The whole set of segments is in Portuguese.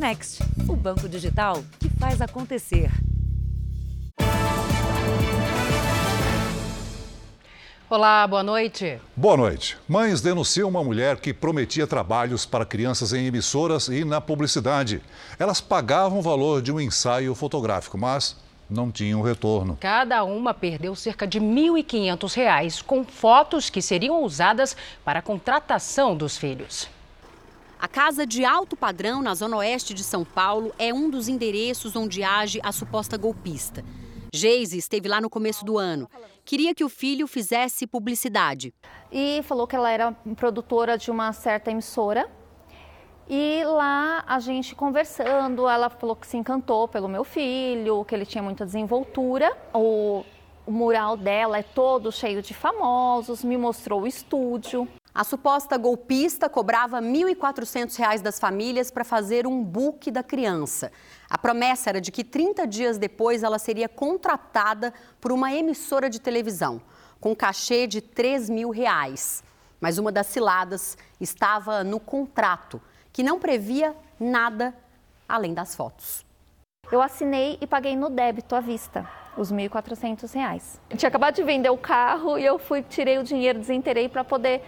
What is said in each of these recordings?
Next, o banco digital que faz acontecer. Olá, boa noite. Boa noite. Mães denunciam uma mulher que prometia trabalhos para crianças em emissoras e na publicidade. Elas pagavam o valor de um ensaio fotográfico, mas não tinham retorno. Cada uma perdeu cerca de R$ 1.500 com fotos que seriam usadas para a contratação dos filhos. A casa de alto padrão na zona oeste de São Paulo é um dos endereços onde age a suposta golpista. Geise esteve lá no começo do ano. Queria que o filho fizesse publicidade. E falou que ela era produtora de uma certa emissora. E lá a gente conversando, ela falou que se encantou pelo meu filho, que ele tinha muita desenvoltura. O, o mural dela é todo cheio de famosos, me mostrou o estúdio. A suposta golpista cobrava R$ 1.400 das famílias para fazer um book da criança. A promessa era de que 30 dias depois ela seria contratada por uma emissora de televisão, com cachê de 3 mil reais. Mas uma das ciladas estava no contrato, que não previa nada além das fotos. Eu assinei e paguei no débito à vista os R$ 1.400. Tinha acabado de vender o carro e eu fui, tirei o dinheiro, desenterei para poder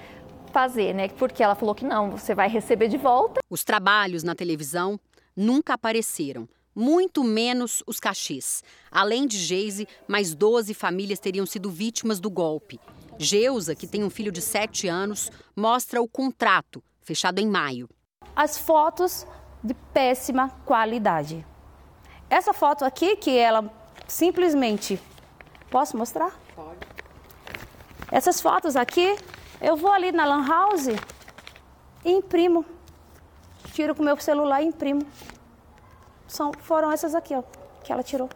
fazer, né? Porque ela falou que não, você vai receber de volta. Os trabalhos na televisão nunca apareceram, muito menos os cachês. Além de Geise, mais 12 famílias teriam sido vítimas do golpe. Geusa, que tem um filho de 7 anos, mostra o contrato, fechado em maio. As fotos de péssima qualidade. Essa foto aqui, que ela simplesmente. Posso mostrar? Pode. Essas fotos aqui eu vou ali na Lan House e imprimo. Tiro com o meu celular e imprimo. São, foram essas aqui, ó, que ela tirou.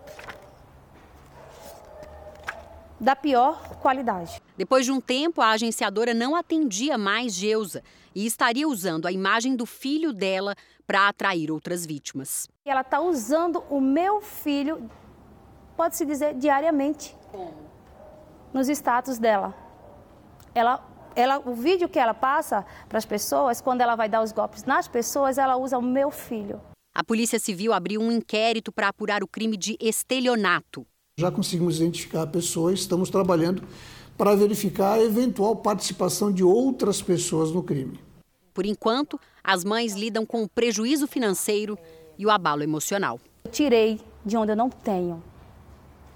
Da pior qualidade. Depois de um tempo, a agenciadora não atendia mais Geusa e estaria usando a imagem do filho dela para atrair outras vítimas. Ela está usando o meu filho, pode-se dizer, diariamente. Como? Nos status dela. Ela ela, o vídeo que ela passa para as pessoas, quando ela vai dar os golpes nas pessoas, ela usa o meu filho. A Polícia Civil abriu um inquérito para apurar o crime de estelionato. Já conseguimos identificar a pessoa, estamos trabalhando para verificar a eventual participação de outras pessoas no crime. Por enquanto, as mães lidam com o prejuízo financeiro e o abalo emocional. Eu tirei de onde eu não tenho,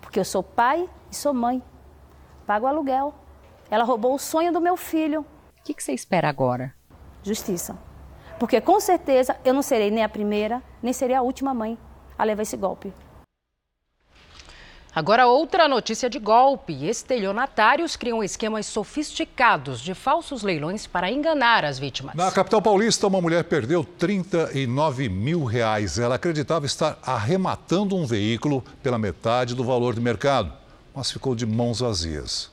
porque eu sou pai e sou mãe. Pago aluguel, ela roubou o sonho do meu filho. O que, que você espera agora? Justiça. Porque com certeza eu não serei nem a primeira, nem serei a última mãe a levar esse golpe. Agora, outra notícia de golpe: estelionatários criam esquemas sofisticados de falsos leilões para enganar as vítimas. Na capital paulista, uma mulher perdeu 39 mil reais. Ela acreditava estar arrematando um veículo pela metade do valor de mercado, mas ficou de mãos vazias.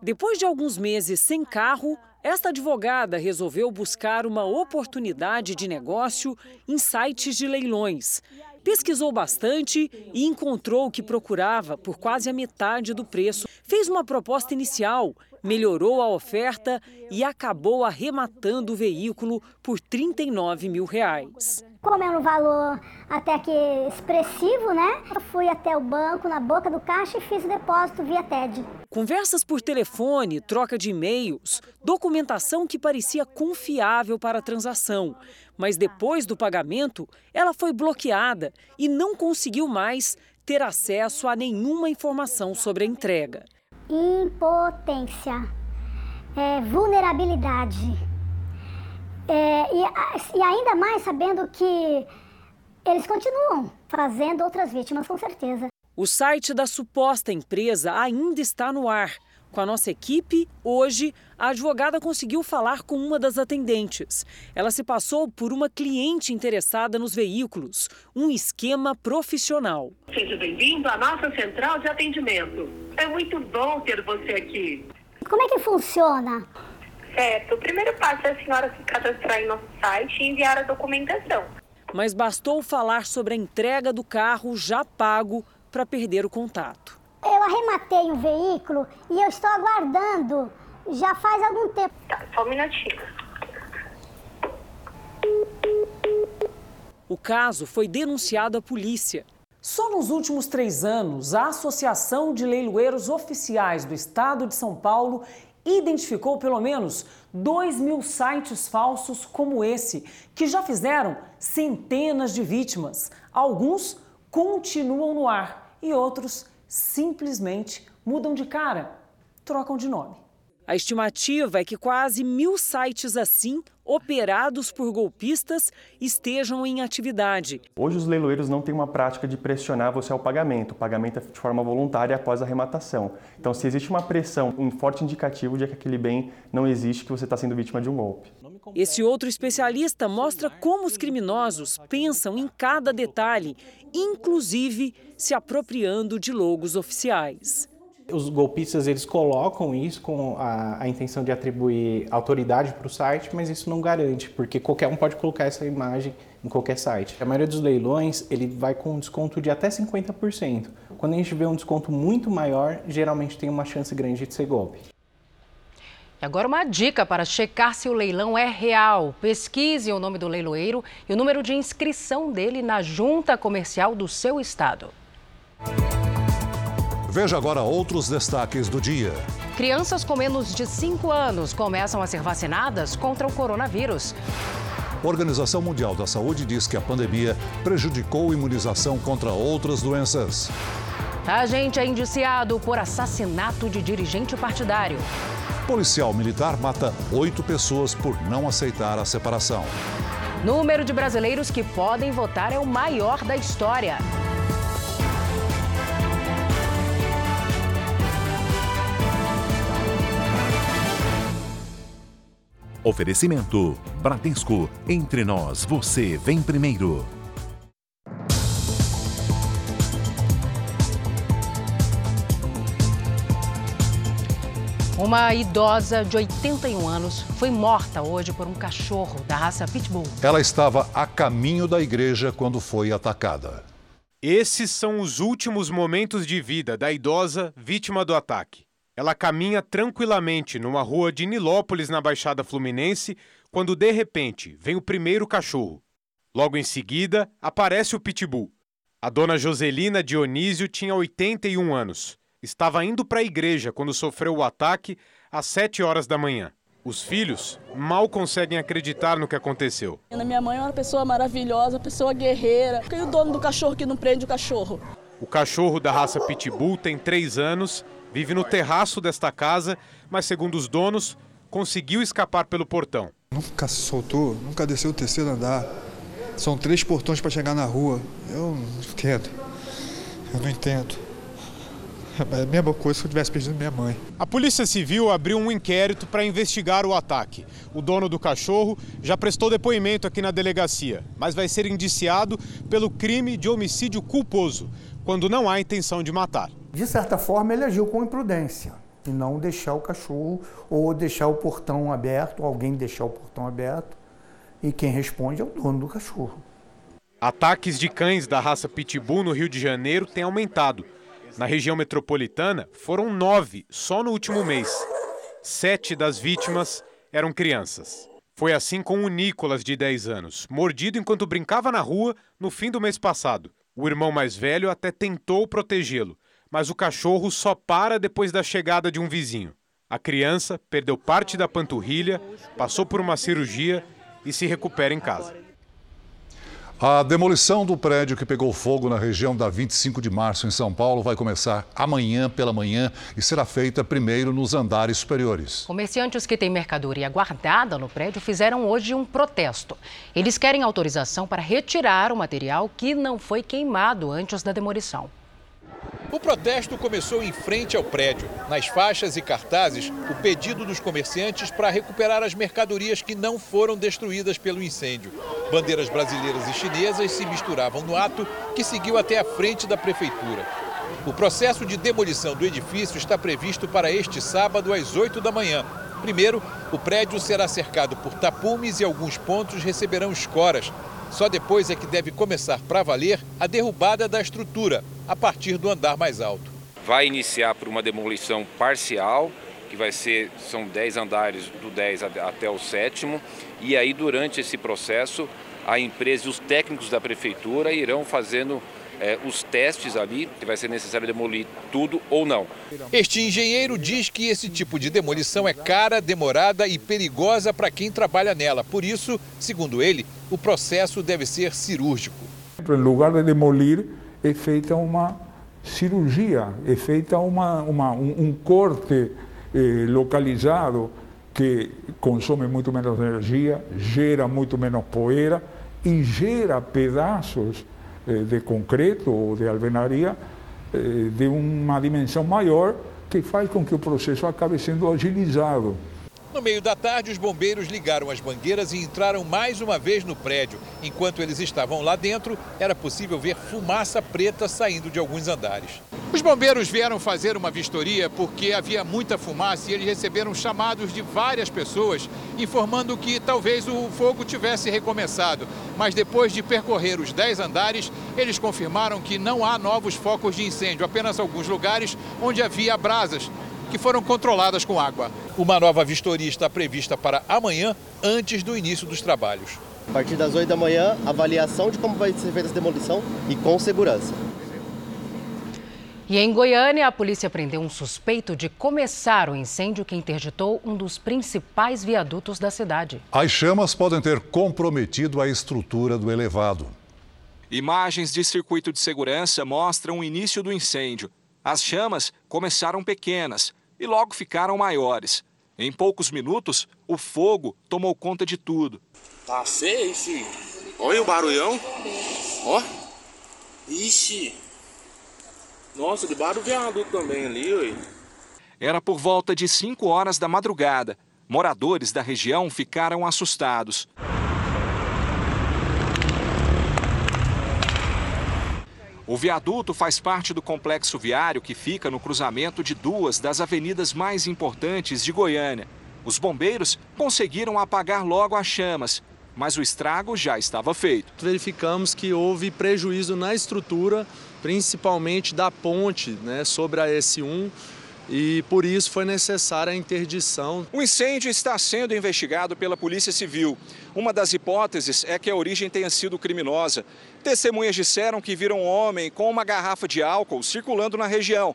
Depois de alguns meses sem carro, esta advogada resolveu buscar uma oportunidade de negócio em sites de leilões. Pesquisou bastante e encontrou o que procurava por quase a metade do preço. Fez uma proposta inicial, melhorou a oferta e acabou arrematando o veículo por 39 mil reais. Como é um valor até que expressivo, né? Eu fui até o banco, na boca do caixa e fiz o depósito via TED. Conversas por telefone, troca de e-mails, documentação que parecia confiável para a transação. Mas depois do pagamento, ela foi bloqueada e não conseguiu mais ter acesso a nenhuma informação sobre a entrega. Impotência, é, vulnerabilidade é, e, e ainda mais sabendo que eles continuam fazendo outras vítimas, com certeza. O site da suposta empresa ainda está no ar. Com a nossa equipe, hoje, a advogada conseguiu falar com uma das atendentes. Ela se passou por uma cliente interessada nos veículos, um esquema profissional. Seja bem-vindo à nossa central de atendimento. É muito bom ter você aqui. Como é que funciona? Certo. O primeiro passo é a senhora se cadastrar em nosso site e enviar a documentação. Mas bastou falar sobre a entrega do carro já pago para perder o contato. Eu arrematei o veículo e eu estou aguardando já faz algum tempo. Tá, só um minutinho. O caso foi denunciado à polícia. Só nos últimos três anos, a Associação de Leiloeiros Oficiais do Estado de São Paulo identificou pelo menos 2 mil sites falsos como esse, que já fizeram centenas de vítimas. Alguns continuam no ar e outros simplesmente mudam de cara, trocam de nome. A estimativa é que quase mil sites assim, operados por golpistas, estejam em atividade. Hoje, os leiloeiros não têm uma prática de pressionar você ao pagamento. O pagamento é de forma voluntária após a arrematação. Então, se existe uma pressão, um forte indicativo de que aquele bem não existe, que você está sendo vítima de um golpe. Esse outro especialista mostra como os criminosos pensam em cada detalhe, inclusive se apropriando de logos oficiais. Os golpistas eles colocam isso com a, a intenção de atribuir autoridade para o site, mas isso não garante, porque qualquer um pode colocar essa imagem em qualquer site. A maioria dos leilões ele vai com um desconto de até 50%. Quando a gente vê um desconto muito maior, geralmente tem uma chance grande de ser golpe. E agora uma dica para checar se o leilão é real. Pesquise o nome do leiloeiro e o número de inscrição dele na junta comercial do seu estado. Veja agora outros destaques do dia. Crianças com menos de 5 anos começam a ser vacinadas contra o coronavírus. A Organização Mundial da Saúde diz que a pandemia prejudicou a imunização contra outras doenças. Agente é indiciado por assassinato de dirigente partidário. Policial militar mata oito pessoas por não aceitar a separação. Número de brasileiros que podem votar é o maior da história. Oferecimento: Bradesco. Entre nós, você vem primeiro. Uma idosa de 81 anos foi morta hoje por um cachorro da raça Pitbull. Ela estava a caminho da igreja quando foi atacada. Esses são os últimos momentos de vida da idosa vítima do ataque. Ela caminha tranquilamente numa rua de Nilópolis, na Baixada Fluminense, quando de repente vem o primeiro cachorro. Logo em seguida, aparece o pitbull. A dona Joselina Dionísio tinha 81 anos. Estava indo para a igreja quando sofreu o ataque às 7 horas da manhã. Os filhos mal conseguem acreditar no que aconteceu. Minha mãe é uma pessoa maravilhosa, pessoa guerreira. E o dono do cachorro que não prende o cachorro? O cachorro da raça Pitbull tem 3 anos Vive no terraço desta casa, mas segundo os donos, conseguiu escapar pelo portão. Nunca se soltou, nunca desceu o terceiro andar. São três portões para chegar na rua. Eu não entendo. Eu não entendo. É a mesma coisa se eu tivesse perdido minha mãe. A Polícia Civil abriu um inquérito para investigar o ataque. O dono do cachorro já prestou depoimento aqui na delegacia, mas vai ser indiciado pelo crime de homicídio culposo, quando não há intenção de matar de certa forma, ele agiu com imprudência e não deixar o cachorro ou deixar o portão aberto, alguém deixar o portão aberto, e quem responde é o dono do cachorro. Ataques de cães da raça Pitbull no Rio de Janeiro têm aumentado. Na região metropolitana, foram nove só no último mês. Sete das vítimas eram crianças. Foi assim com o Nicolas, de 10 anos, mordido enquanto brincava na rua no fim do mês passado. O irmão mais velho até tentou protegê-lo, mas o cachorro só para depois da chegada de um vizinho. A criança perdeu parte da panturrilha, passou por uma cirurgia e se recupera em casa. A demolição do prédio que pegou fogo na região da 25 de março, em São Paulo, vai começar amanhã pela manhã e será feita primeiro nos andares superiores. Comerciantes que têm mercadoria guardada no prédio fizeram hoje um protesto. Eles querem autorização para retirar o material que não foi queimado antes da demolição. O protesto começou em frente ao prédio. Nas faixas e cartazes, o pedido dos comerciantes para recuperar as mercadorias que não foram destruídas pelo incêndio. Bandeiras brasileiras e chinesas se misturavam no ato, que seguiu até a frente da prefeitura. O processo de demolição do edifício está previsto para este sábado às 8 da manhã. Primeiro, o prédio será cercado por tapumes e alguns pontos receberão escoras. Só depois é que deve começar para valer a derrubada da estrutura, a partir do andar mais alto. Vai iniciar por uma demolição parcial, que vai ser, são 10 andares do 10 até o sétimo, e aí durante esse processo a empresa e os técnicos da prefeitura irão fazendo é, os testes ali, que vai ser necessário demolir tudo ou não. Este engenheiro diz que esse tipo de demolição é cara, demorada e perigosa para quem trabalha nela. Por isso, segundo ele, o processo deve ser cirúrgico. Em lugar de demolir, é feita uma cirurgia, é feita uma, uma um, um, corte eh, localizado que consome muito menos energia, gera muito menos poeira e gera pedaços de concreto ou de alvenaria eh, de uma dimensão maior que faz com que o processo acabe sendo agilizado. No meio da tarde, os bombeiros ligaram as mangueiras e entraram mais uma vez no prédio. Enquanto eles estavam lá dentro, era possível ver fumaça preta saindo de alguns andares. Os bombeiros vieram fazer uma vistoria porque havia muita fumaça e eles receberam chamados de várias pessoas informando que talvez o fogo tivesse recomeçado. Mas depois de percorrer os 10 andares, eles confirmaram que não há novos focos de incêndio, apenas alguns lugares onde havia brasas que foram controladas com água. Uma nova vistoria está prevista para amanhã, antes do início dos trabalhos. A partir das 8 da manhã, avaliação de como vai ser feita essa demolição e com segurança. E em Goiânia, a polícia prendeu um suspeito de começar o incêndio que interditou um dos principais viadutos da cidade. As chamas podem ter comprometido a estrutura do elevado. Imagens de circuito de segurança mostram o início do incêndio. As chamas começaram pequenas e logo ficaram maiores. Em poucos minutos, o fogo tomou conta de tudo. Tá feio, filho. Olha o barulhão. Ó. Ixi. Nossa, debaixo do viaduto também ali, oi. Era por volta de 5 horas da madrugada. Moradores da região ficaram assustados. O viaduto faz parte do complexo viário que fica no cruzamento de duas das avenidas mais importantes de Goiânia. Os bombeiros conseguiram apagar logo as chamas, mas o estrago já estava feito. Verificamos que houve prejuízo na estrutura, principalmente da ponte né, sobre a S1 e por isso foi necessária a interdição. O incêndio está sendo investigado pela Polícia Civil. Uma das hipóteses é que a origem tenha sido criminosa. Testemunhas disseram que viram um homem com uma garrafa de álcool circulando na região,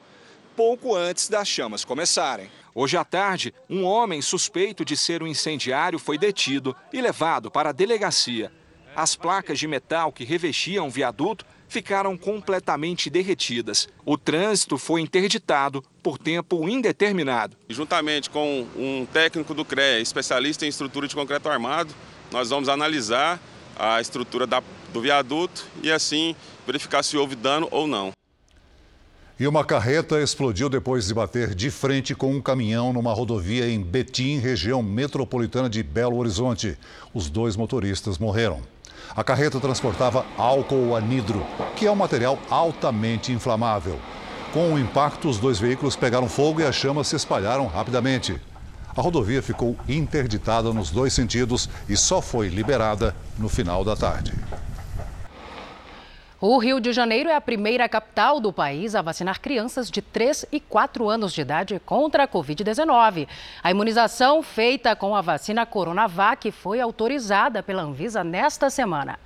pouco antes das chamas começarem. Hoje à tarde, um homem suspeito de ser um incendiário foi detido e levado para a delegacia. As placas de metal que revestiam o viaduto ficaram completamente derretidas. O trânsito foi interditado por tempo indeterminado. Juntamente com um técnico do CREA, especialista em estrutura de concreto armado, nós vamos analisar a estrutura da, do viaduto e assim verificar se houve dano ou não. E uma carreta explodiu depois de bater de frente com um caminhão numa rodovia em Betim, região metropolitana de Belo Horizonte. Os dois motoristas morreram. A carreta transportava álcool anidro, que é um material altamente inflamável. Com o impacto, os dois veículos pegaram fogo e as chamas se espalharam rapidamente. A rodovia ficou interditada nos dois sentidos e só foi liberada no final da tarde. O Rio de Janeiro é a primeira capital do país a vacinar crianças de 3 e 4 anos de idade contra a Covid-19. A imunização feita com a vacina Coronavac foi autorizada pela Anvisa nesta semana.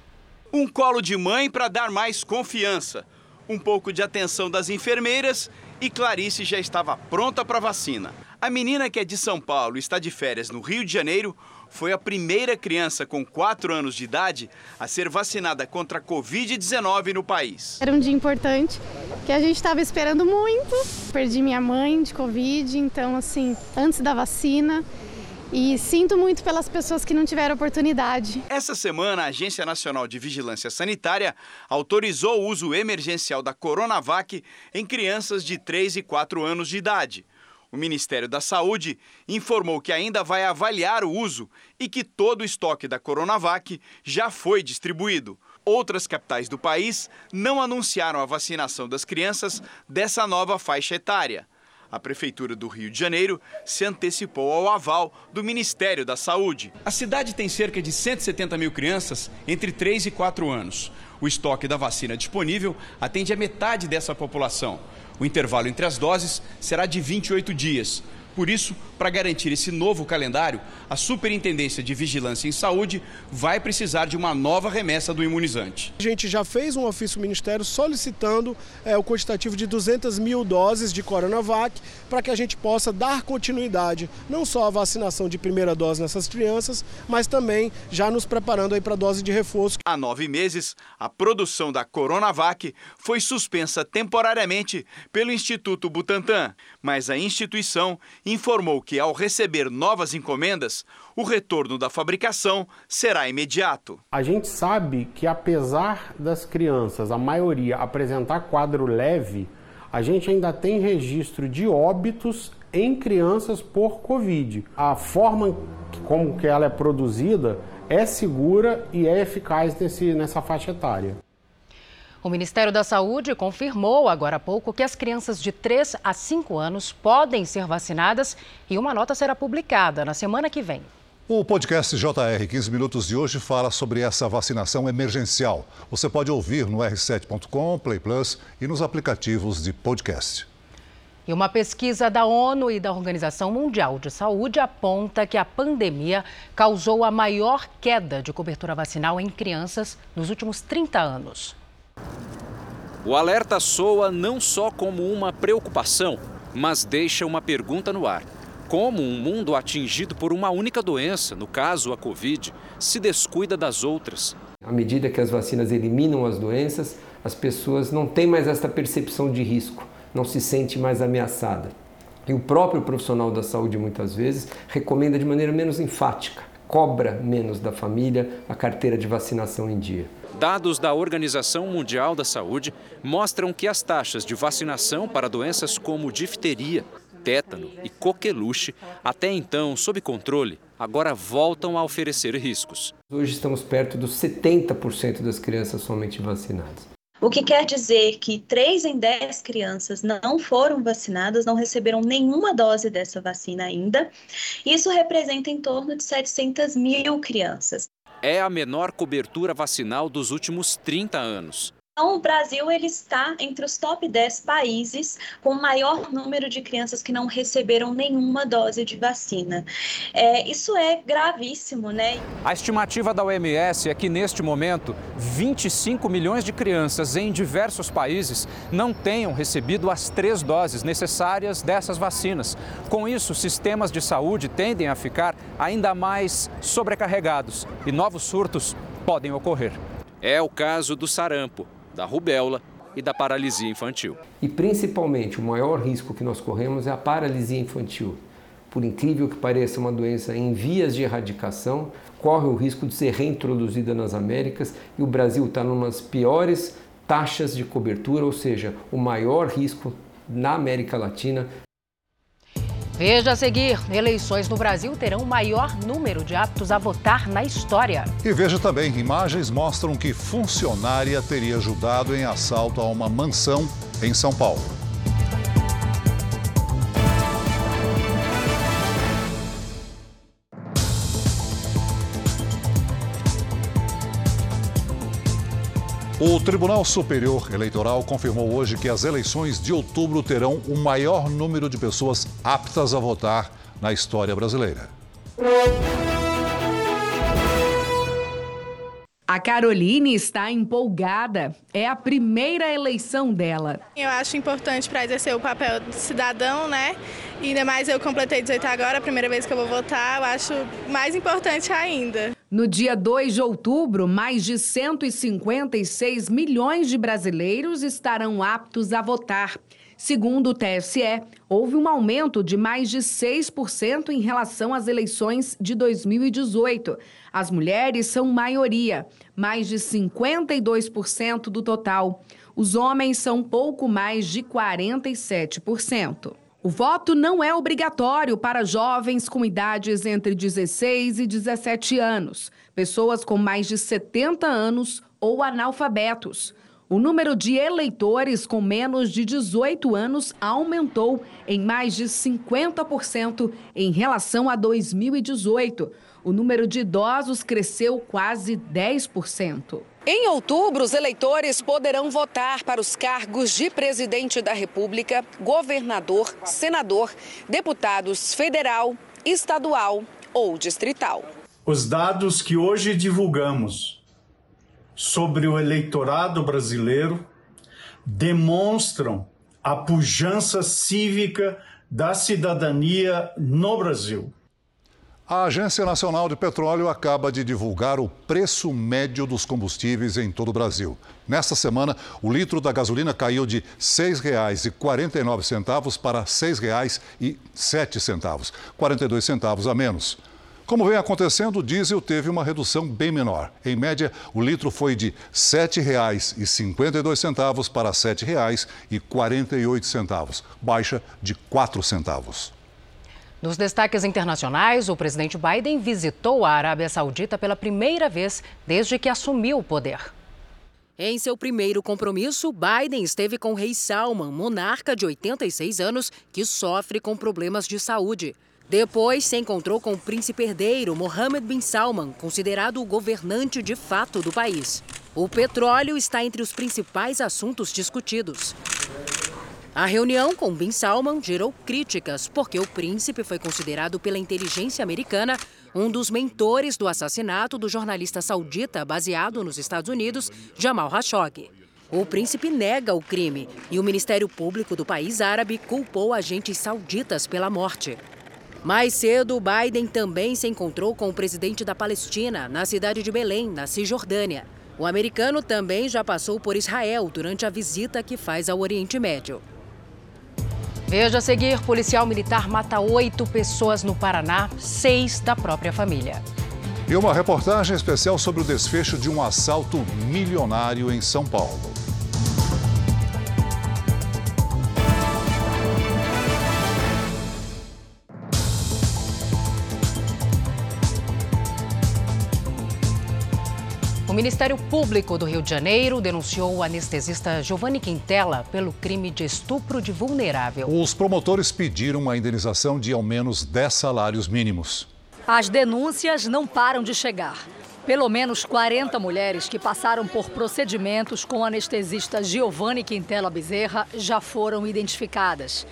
Um colo de mãe para dar mais confiança, um pouco de atenção das enfermeiras e Clarice já estava pronta para a vacina. A menina que é de São Paulo e está de férias no Rio de Janeiro foi a primeira criança com 4 anos de idade a ser vacinada contra a Covid-19 no país. Era um dia importante que a gente estava esperando muito. Perdi minha mãe de Covid, então, assim, antes da vacina. E sinto muito pelas pessoas que não tiveram oportunidade. Essa semana, a Agência Nacional de Vigilância Sanitária autorizou o uso emergencial da Coronavac em crianças de 3 e 4 anos de idade. O Ministério da Saúde informou que ainda vai avaliar o uso e que todo o estoque da Coronavac já foi distribuído. Outras capitais do país não anunciaram a vacinação das crianças dessa nova faixa etária. A Prefeitura do Rio de Janeiro se antecipou ao aval do Ministério da Saúde. A cidade tem cerca de 170 mil crianças entre 3 e 4 anos. O estoque da vacina disponível atende a metade dessa população. O intervalo entre as doses será de 28 dias. Por isso, para garantir esse novo calendário, a Superintendência de Vigilância em Saúde vai precisar de uma nova remessa do imunizante. A gente já fez um ofício ao Ministério solicitando é, o quantitativo de 200 mil doses de Coronavac para que a gente possa dar continuidade não só à vacinação de primeira dose nessas crianças, mas também já nos preparando para a dose de reforço. Há nove meses, a produção da Coronavac foi suspensa temporariamente pelo Instituto Butantan, mas a instituição informou que, ao receber novas encomendas, o retorno da fabricação será imediato. A gente sabe que, apesar das crianças, a maioria, apresentar quadro leve, a gente ainda tem registro de óbitos em crianças por Covid. A forma como que ela é produzida é segura e é eficaz nesse, nessa faixa etária. O Ministério da Saúde confirmou agora há pouco que as crianças de 3 a 5 anos podem ser vacinadas e uma nota será publicada na semana que vem. O podcast JR 15 Minutos de hoje fala sobre essa vacinação emergencial. Você pode ouvir no r7.com, Play Plus e nos aplicativos de podcast. E uma pesquisa da ONU e da Organização Mundial de Saúde aponta que a pandemia causou a maior queda de cobertura vacinal em crianças nos últimos 30 anos. O alerta soa não só como uma preocupação, mas deixa uma pergunta no ar. Como um mundo atingido por uma única doença, no caso a Covid, se descuida das outras? À medida que as vacinas eliminam as doenças, as pessoas não têm mais esta percepção de risco, não se sente mais ameaçada. E o próprio profissional da saúde, muitas vezes, recomenda de maneira menos enfática, cobra menos da família a carteira de vacinação em dia. Dados da Organização Mundial da Saúde mostram que as taxas de vacinação para doenças como difteria, tétano e coqueluche, até então sob controle, agora voltam a oferecer riscos. Hoje estamos perto dos 70% das crianças somente vacinadas. O que quer dizer que 3 em 10 crianças não foram vacinadas, não receberam nenhuma dose dessa vacina ainda. Isso representa em torno de 700 mil crianças é a menor cobertura vacinal dos últimos 30 anos. Então, o Brasil ele está entre os top 10 países com o maior número de crianças que não receberam nenhuma dose de vacina. É, isso é gravíssimo, né? A estimativa da OMS é que, neste momento, 25 milhões de crianças em diversos países não tenham recebido as três doses necessárias dessas vacinas. Com isso, sistemas de saúde tendem a ficar ainda mais sobrecarregados e novos surtos podem ocorrer. É o caso do sarampo da rubéola e da paralisia infantil. E principalmente o maior risco que nós corremos é a paralisia infantil. Por incrível que pareça, uma doença em vias de erradicação, corre o risco de ser reintroduzida nas Américas e o Brasil está numa das piores taxas de cobertura, ou seja, o maior risco na América Latina Veja a seguir: eleições no Brasil terão o maior número de aptos a votar na história. E veja também: imagens mostram que funcionária teria ajudado em assalto a uma mansão em São Paulo. O Tribunal Superior Eleitoral confirmou hoje que as eleições de outubro terão o maior número de pessoas aptas a votar na história brasileira. A Caroline está empolgada. É a primeira eleição dela. Eu acho importante para exercer o papel de cidadão, né? E ainda mais eu completei 18 agora, a primeira vez que eu vou votar, eu acho mais importante ainda. No dia 2 de outubro, mais de 156 milhões de brasileiros estarão aptos a votar. Segundo o TSE, houve um aumento de mais de 6% em relação às eleições de 2018. As mulheres são maioria, mais de 52% do total. Os homens são pouco mais de 47%. O voto não é obrigatório para jovens com idades entre 16 e 17 anos, pessoas com mais de 70 anos ou analfabetos. O número de eleitores com menos de 18 anos aumentou em mais de 50% em relação a 2018. O número de idosos cresceu quase 10%. Em outubro, os eleitores poderão votar para os cargos de presidente da República, governador, senador, deputados federal, estadual ou distrital. Os dados que hoje divulgamos sobre o eleitorado brasileiro demonstram a pujança cívica da cidadania no Brasil. A Agência Nacional de Petróleo acaba de divulgar o preço médio dos combustíveis em todo o Brasil. Nesta semana, o litro da gasolina caiu de R$ 6,49 para R$ 6,07, 42 centavos a menos. Como vem acontecendo, o diesel teve uma redução bem menor. Em média, o litro foi de R$ 7,52 para R$ 7,48, baixa de 4 centavos. Nos destaques internacionais, o presidente Biden visitou a Arábia Saudita pela primeira vez desde que assumiu o poder. Em seu primeiro compromisso, Biden esteve com o rei Salman, monarca de 86 anos que sofre com problemas de saúde. Depois se encontrou com o príncipe herdeiro Mohammed bin Salman, considerado o governante de fato do país. O petróleo está entre os principais assuntos discutidos. A reunião com Bin Salman gerou críticas porque o príncipe foi considerado pela inteligência americana um dos mentores do assassinato do jornalista saudita baseado nos Estados Unidos, Jamal Khashoggi. O príncipe nega o crime e o Ministério Público do país árabe culpou agentes sauditas pela morte. Mais cedo, Biden também se encontrou com o presidente da Palestina, na cidade de Belém, na Cisjordânia. O americano também já passou por Israel durante a visita que faz ao Oriente Médio. Veja a seguir: policial militar mata oito pessoas no Paraná, seis da própria família. E uma reportagem especial sobre o desfecho de um assalto milionário em São Paulo. Ministério Público do Rio de Janeiro denunciou o anestesista Giovanni Quintela pelo crime de estupro de vulnerável. Os promotores pediram uma indenização de ao menos 10 salários mínimos. As denúncias não param de chegar. Pelo menos 40 mulheres que passaram por procedimentos com o anestesista Giovanni Quintela Bezerra já foram identificadas.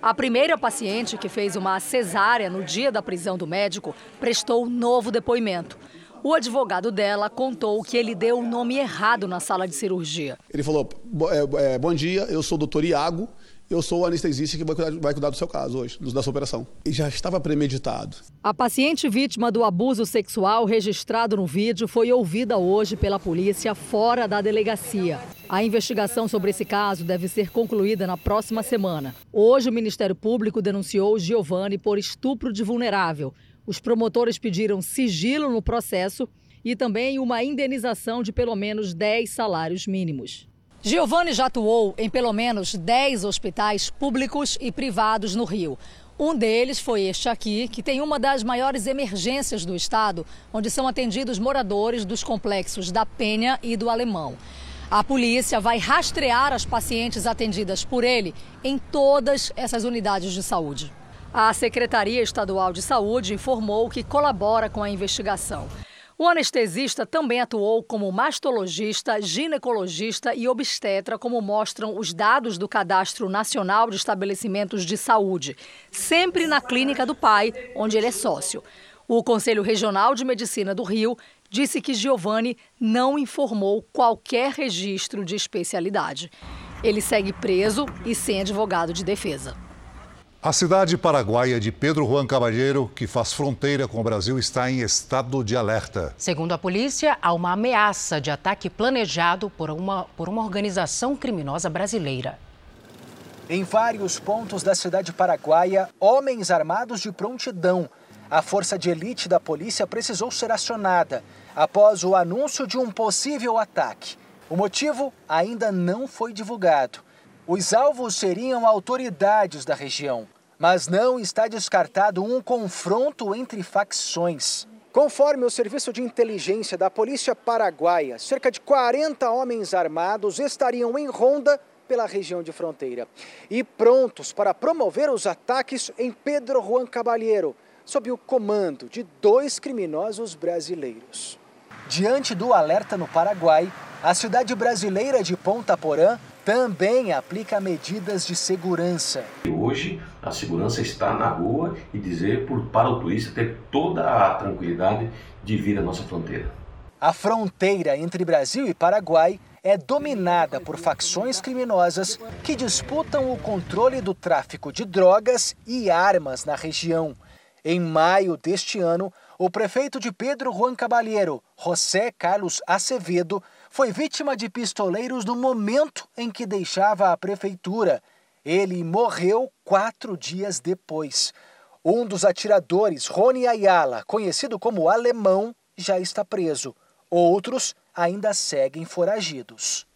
A primeira paciente que fez uma cesárea no dia da prisão do médico prestou novo depoimento. O advogado dela contou que ele deu o nome errado na sala de cirurgia. Ele falou: é, é, Bom dia, eu sou o doutor Iago, eu sou o anestesista que vai cuidar, vai cuidar do seu caso hoje, da sua operação. E já estava premeditado. A paciente vítima do abuso sexual registrado no vídeo foi ouvida hoje pela polícia fora da delegacia. A investigação sobre esse caso deve ser concluída na próxima semana. Hoje, o Ministério Público denunciou Giovanni por estupro de vulnerável os promotores pediram sigilo no processo e também uma indenização de pelo menos 10 salários mínimos. Giovanni já atuou em pelo menos 10 hospitais públicos e privados no Rio. Um deles foi este aqui, que tem uma das maiores emergências do estado, onde são atendidos moradores dos complexos da Penha e do Alemão. A polícia vai rastrear as pacientes atendidas por ele em todas essas unidades de saúde. A Secretaria Estadual de Saúde informou que colabora com a investigação. O anestesista também atuou como mastologista, ginecologista e obstetra, como mostram os dados do Cadastro Nacional de Estabelecimentos de Saúde, sempre na clínica do pai, onde ele é sócio. O Conselho Regional de Medicina do Rio disse que Giovanni não informou qualquer registro de especialidade. Ele segue preso e sem advogado de defesa. A cidade paraguaia de Pedro Juan Cabalheiro, que faz fronteira com o Brasil, está em estado de alerta. Segundo a polícia, há uma ameaça de ataque planejado por uma, por uma organização criminosa brasileira. Em vários pontos da cidade paraguaia, homens armados de prontidão. A força de elite da polícia precisou ser acionada após o anúncio de um possível ataque. O motivo ainda não foi divulgado. Os alvos seriam autoridades da região, mas não está descartado um confronto entre facções. Conforme o Serviço de Inteligência da Polícia Paraguaia, cerca de 40 homens armados estariam em ronda pela região de fronteira e prontos para promover os ataques em Pedro Juan Cabalheiro, sob o comando de dois criminosos brasileiros. Diante do alerta no Paraguai, a cidade brasileira de Ponta Porã também aplica medidas de segurança. Hoje, a segurança está na rua e dizer por, para o turista ter toda a tranquilidade de vir à nossa fronteira. A fronteira entre Brasil e Paraguai é dominada por facções criminosas que disputam o controle do tráfico de drogas e armas na região. Em maio deste ano, o prefeito de Pedro Juan Cabalheiro, José Carlos Acevedo, foi vítima de pistoleiros no momento em que deixava a prefeitura. Ele morreu quatro dias depois. Um dos atiradores, Rony Ayala, conhecido como Alemão, já está preso. Outros ainda seguem foragidos.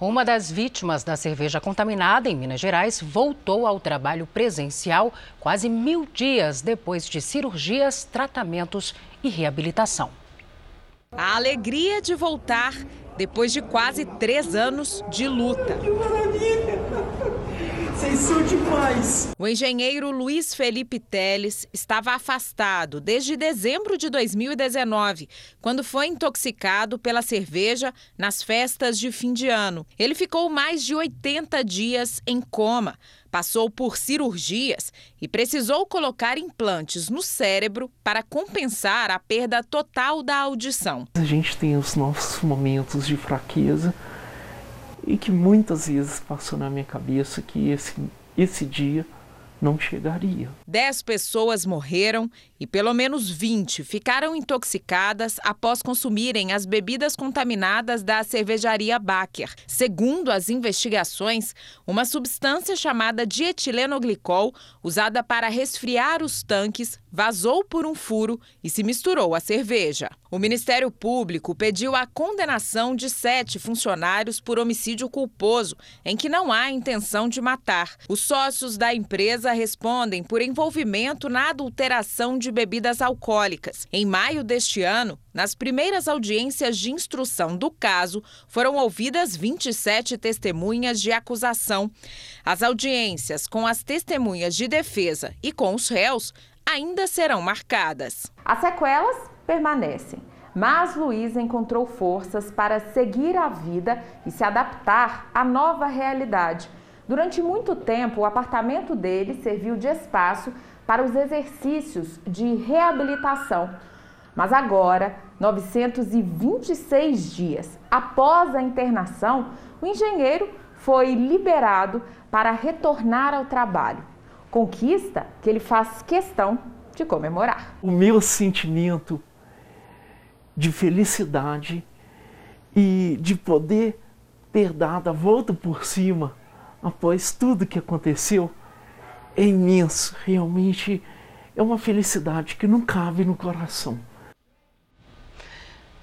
Uma das vítimas da cerveja contaminada em Minas Gerais voltou ao trabalho presencial quase mil dias depois de cirurgias, tratamentos e reabilitação. A alegria de voltar depois de quase três anos de luta. Vocês são demais! O engenheiro Luiz Felipe Teles estava afastado desde dezembro de 2019, quando foi intoxicado pela cerveja nas festas de fim de ano. Ele ficou mais de 80 dias em coma, passou por cirurgias e precisou colocar implantes no cérebro para compensar a perda total da audição. A gente tem os nossos momentos de fraqueza e que muitas vezes passou na minha cabeça que esse, esse dia não chegaria. Dez pessoas morreram e pelo menos 20 ficaram intoxicadas após consumirem as bebidas contaminadas da cervejaria Baker. Segundo as investigações, uma substância chamada dietilenoglicol, usada para resfriar os tanques, vazou por um furo e se misturou à cerveja. O Ministério Público pediu a condenação de sete funcionários por homicídio culposo, em que não há intenção de matar. Os sócios da empresa respondem por envolvimento na adulteração de bebidas alcoólicas. Em maio deste ano, nas primeiras audiências de instrução do caso, foram ouvidas 27 testemunhas de acusação. As audiências com as testemunhas de defesa e com os réus ainda serão marcadas. As sequelas permanecem, mas Luiz encontrou forças para seguir a vida e se adaptar à nova realidade. Durante muito tempo, o apartamento dele serviu de espaço para os exercícios de reabilitação. Mas agora, 926 dias após a internação, o engenheiro foi liberado para retornar ao trabalho. Conquista que ele faz questão de comemorar. O meu sentimento de felicidade e de poder ter dado a volta por cima após tudo que aconteceu é imenso. Realmente é uma felicidade que não cabe no coração.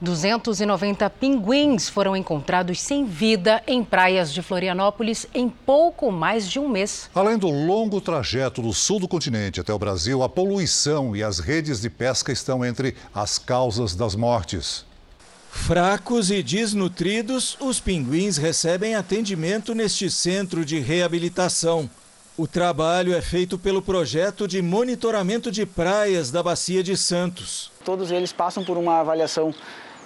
290 pinguins foram encontrados sem vida em praias de Florianópolis em pouco mais de um mês. Além do longo trajeto do sul do continente até o Brasil, a poluição e as redes de pesca estão entre as causas das mortes. Fracos e desnutridos, os pinguins recebem atendimento neste centro de reabilitação. O trabalho é feito pelo projeto de monitoramento de praias da Bacia de Santos. Todos eles passam por uma avaliação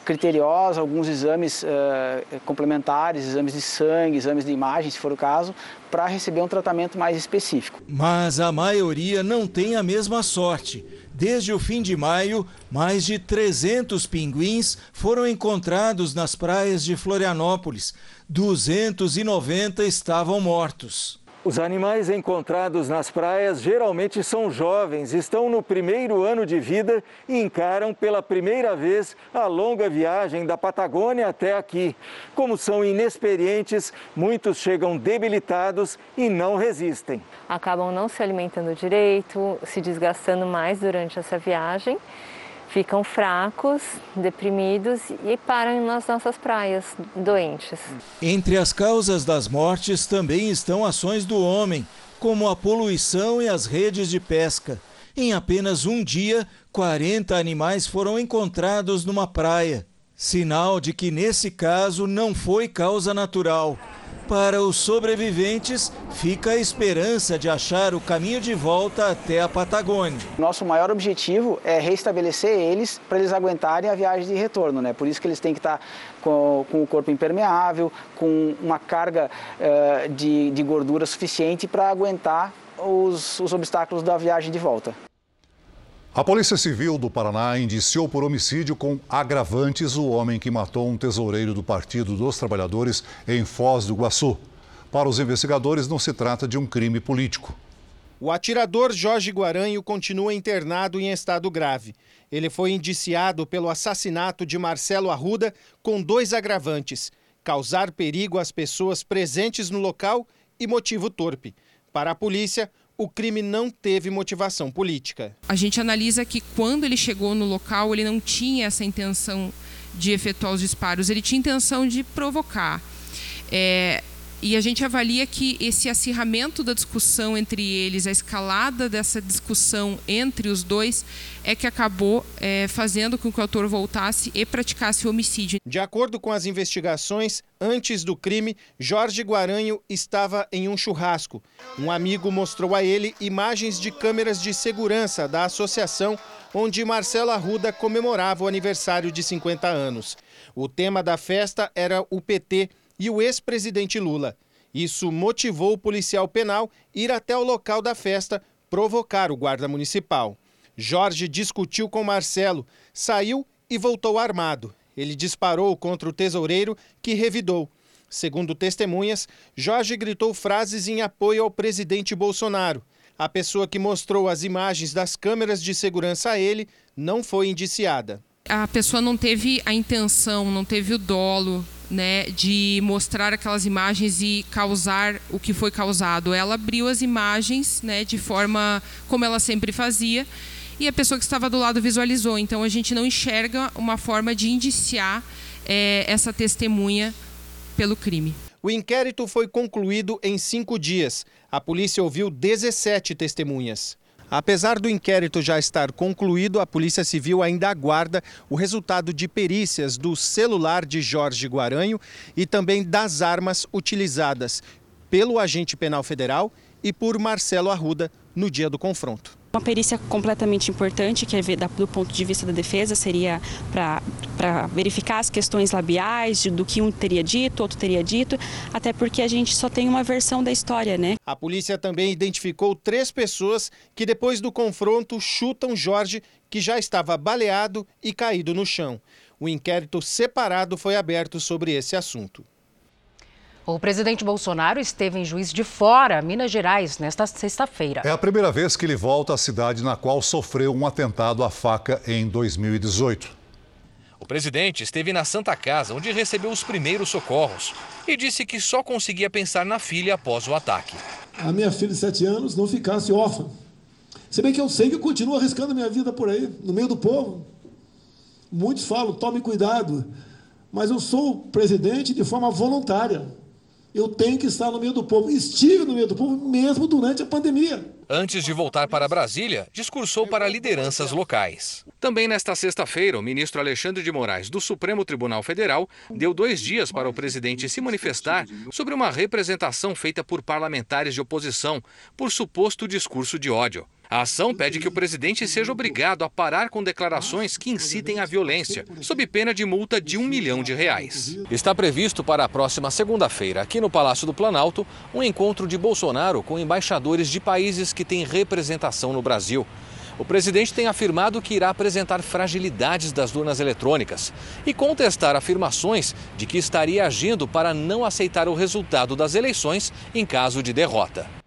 criteriosa, alguns exames uh, complementares, exames de sangue, exames de imagem, se for o caso, para receber um tratamento mais específico. Mas a maioria não tem a mesma sorte. Desde o fim de maio, mais de 300 pinguins foram encontrados nas praias de Florianópolis. 290 estavam mortos. Os animais encontrados nas praias geralmente são jovens, estão no primeiro ano de vida e encaram pela primeira vez a longa viagem da Patagônia até aqui. Como são inexperientes, muitos chegam debilitados e não resistem. Acabam não se alimentando direito, se desgastando mais durante essa viagem ficam fracos, deprimidos e param nas nossas praias doentes. Entre as causas das mortes também estão ações do homem, como a poluição e as redes de pesca. Em apenas um dia, 40 animais foram encontrados numa praia. Sinal de que nesse caso não foi causa natural. Para os sobreviventes, fica a esperança de achar o caminho de volta até a Patagônia. Nosso maior objetivo é restabelecer eles para eles aguentarem a viagem de retorno, né? Por isso que eles têm que estar com, com o corpo impermeável, com uma carga uh, de, de gordura suficiente para aguentar os, os obstáculos da viagem de volta. A Polícia Civil do Paraná indiciou por homicídio com agravantes o homem que matou um tesoureiro do Partido dos Trabalhadores em Foz do Iguaçu. Para os investigadores, não se trata de um crime político. O atirador Jorge Guaranho continua internado em estado grave. Ele foi indiciado pelo assassinato de Marcelo Arruda com dois agravantes: causar perigo às pessoas presentes no local e motivo torpe. Para a polícia, o crime não teve motivação política. A gente analisa que quando ele chegou no local, ele não tinha essa intenção de efetuar os disparos, ele tinha intenção de provocar. É, e a gente avalia que esse acirramento da discussão entre eles, a escalada dessa discussão entre os dois, é que acabou é, fazendo com que o autor voltasse e praticasse o homicídio. De acordo com as investigações, antes do crime, Jorge Guaranho estava em um churrasco. Um amigo mostrou a ele imagens de câmeras de segurança da associação onde Marcelo Arruda comemorava o aniversário de 50 anos. O tema da festa era o PT e o ex-presidente Lula. Isso motivou o policial penal ir até o local da festa provocar o guarda municipal. Jorge discutiu com Marcelo, saiu e voltou armado. Ele disparou contra o tesoureiro, que revidou. Segundo testemunhas, Jorge gritou frases em apoio ao presidente Bolsonaro. A pessoa que mostrou as imagens das câmeras de segurança a ele não foi indiciada. A pessoa não teve a intenção, não teve o dolo né, de mostrar aquelas imagens e causar o que foi causado. Ela abriu as imagens né, de forma como ela sempre fazia e a pessoa que estava do lado visualizou. Então a gente não enxerga uma forma de indiciar é, essa testemunha pelo crime. O inquérito foi concluído em cinco dias. A polícia ouviu 17 testemunhas. Apesar do inquérito já estar concluído, a Polícia Civil ainda aguarda o resultado de perícias do celular de Jorge Guaranho e também das armas utilizadas pelo agente penal federal e por Marcelo Arruda no dia do confronto. Uma perícia completamente importante, que é do ponto de vista da defesa, seria para verificar as questões labiais, de, do que um teria dito, outro teria dito, até porque a gente só tem uma versão da história, né? A polícia também identificou três pessoas que, depois do confronto, chutam Jorge, que já estava baleado e caído no chão. O inquérito separado foi aberto sobre esse assunto. O presidente Bolsonaro esteve em Juiz de Fora, Minas Gerais, nesta sexta-feira. É a primeira vez que ele volta à cidade na qual sofreu um atentado à faca em 2018. O presidente esteve na Santa Casa, onde recebeu os primeiros socorros e disse que só conseguia pensar na filha após o ataque. A minha filha de sete anos não ficasse órfã. Se bem que eu sei que eu continuo arriscando a minha vida por aí, no meio do povo. Muitos falam, tome cuidado. Mas eu sou presidente de forma voluntária eu tenho que estar no meio do povo. Estive no meio do povo mesmo durante a pandemia. Antes de voltar para Brasília, discursou para lideranças locais. Também nesta sexta-feira, o ministro Alexandre de Moraes, do Supremo Tribunal Federal, deu dois dias para o presidente se manifestar sobre uma representação feita por parlamentares de oposição por suposto discurso de ódio. A ação pede que o presidente seja obrigado a parar com declarações que incitem à violência, sob pena de multa de um milhão de reais. Está previsto para a próxima segunda-feira, aqui no Palácio do Planalto, um encontro de Bolsonaro com embaixadores de países que têm representação no Brasil. O presidente tem afirmado que irá apresentar fragilidades das urnas eletrônicas e contestar afirmações de que estaria agindo para não aceitar o resultado das eleições em caso de derrota.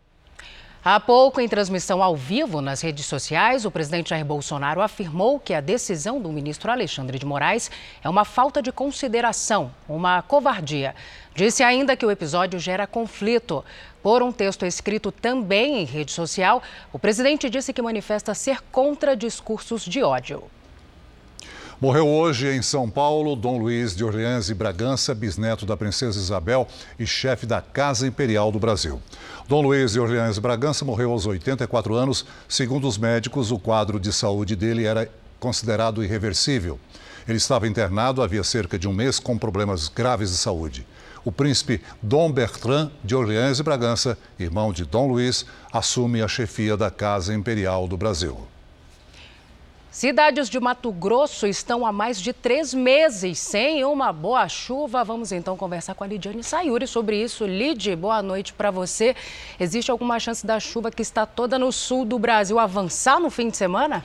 Há pouco, em transmissão ao vivo nas redes sociais, o presidente Jair Bolsonaro afirmou que a decisão do ministro Alexandre de Moraes é uma falta de consideração, uma covardia. Disse ainda que o episódio gera conflito. Por um texto escrito também em rede social, o presidente disse que manifesta ser contra discursos de ódio. Morreu hoje em São Paulo Dom Luiz de Orleans e Bragança, bisneto da princesa Isabel e chefe da Casa Imperial do Brasil. Dom Luiz de Orleans Bragança morreu aos 84 anos. Segundo os médicos, o quadro de saúde dele era considerado irreversível. Ele estava internado havia cerca de um mês com problemas graves de saúde. O príncipe Dom Bertrand de Orleans e Bragança, irmão de Dom Luiz, assume a chefia da Casa Imperial do Brasil. Cidades de Mato Grosso estão há mais de três meses sem uma boa chuva. Vamos então conversar com a Lidiane Sayuri sobre isso. Lid, boa noite para você. Existe alguma chance da chuva que está toda no sul do Brasil avançar no fim de semana?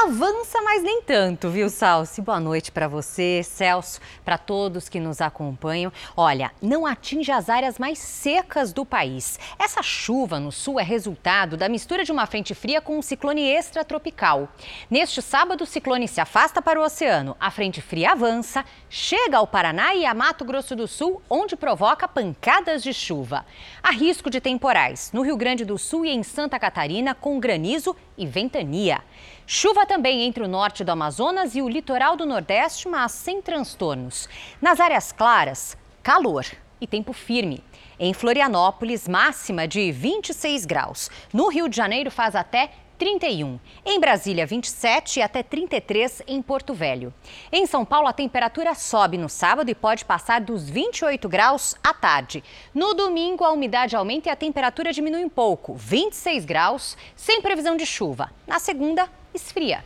Avança, mas nem tanto, viu, Salsi? Boa noite para você, Celso, para todos que nos acompanham. Olha, não atinge as áreas mais secas do país. Essa chuva no sul é resultado da mistura de uma frente fria com um ciclone extratropical. Neste sábado, o ciclone se afasta para o oceano, a frente fria avança, chega ao Paraná e a Mato Grosso do Sul, onde provoca pancadas de chuva. Há risco de temporais no Rio Grande do Sul e em Santa Catarina, com granizo e ventania. Chuva também entre o norte do Amazonas e o litoral do Nordeste, mas sem transtornos. Nas áreas claras, calor e tempo firme. Em Florianópolis, máxima de 26 graus. No Rio de Janeiro, faz até 31. Em Brasília, 27 e até 33 em Porto Velho. Em São Paulo, a temperatura sobe no sábado e pode passar dos 28 graus à tarde. No domingo, a umidade aumenta e a temperatura diminui um pouco, 26 graus, sem previsão de chuva. Na segunda, esfria.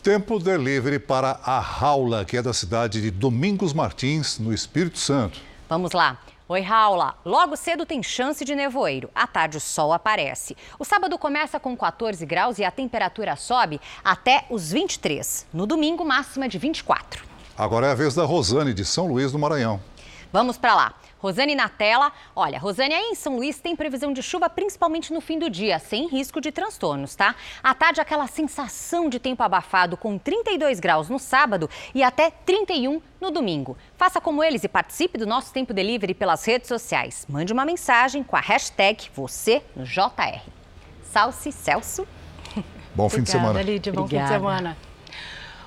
Tempo delivery para a Raula, que é da cidade de Domingos Martins, no Espírito Santo. Vamos lá. Oi, Raula. Logo cedo tem chance de nevoeiro. À tarde o sol aparece. O sábado começa com 14 graus e a temperatura sobe até os 23. No domingo, máxima de 24. Agora é a vez da Rosane, de São Luís do Maranhão. Vamos para lá. Rosane na tela. Olha, Rosane, aí em São Luís tem previsão de chuva principalmente no fim do dia, sem risco de transtornos, tá? À tarde, aquela sensação de tempo abafado com 32 graus no sábado e até 31 no domingo. Faça como eles e participe do nosso Tempo Delivery pelas redes sociais. Mande uma mensagem com a hashtag você no JR. Salce Celso. Bom fim Obrigada, de semana. Lídia, bom Obrigada. fim de semana.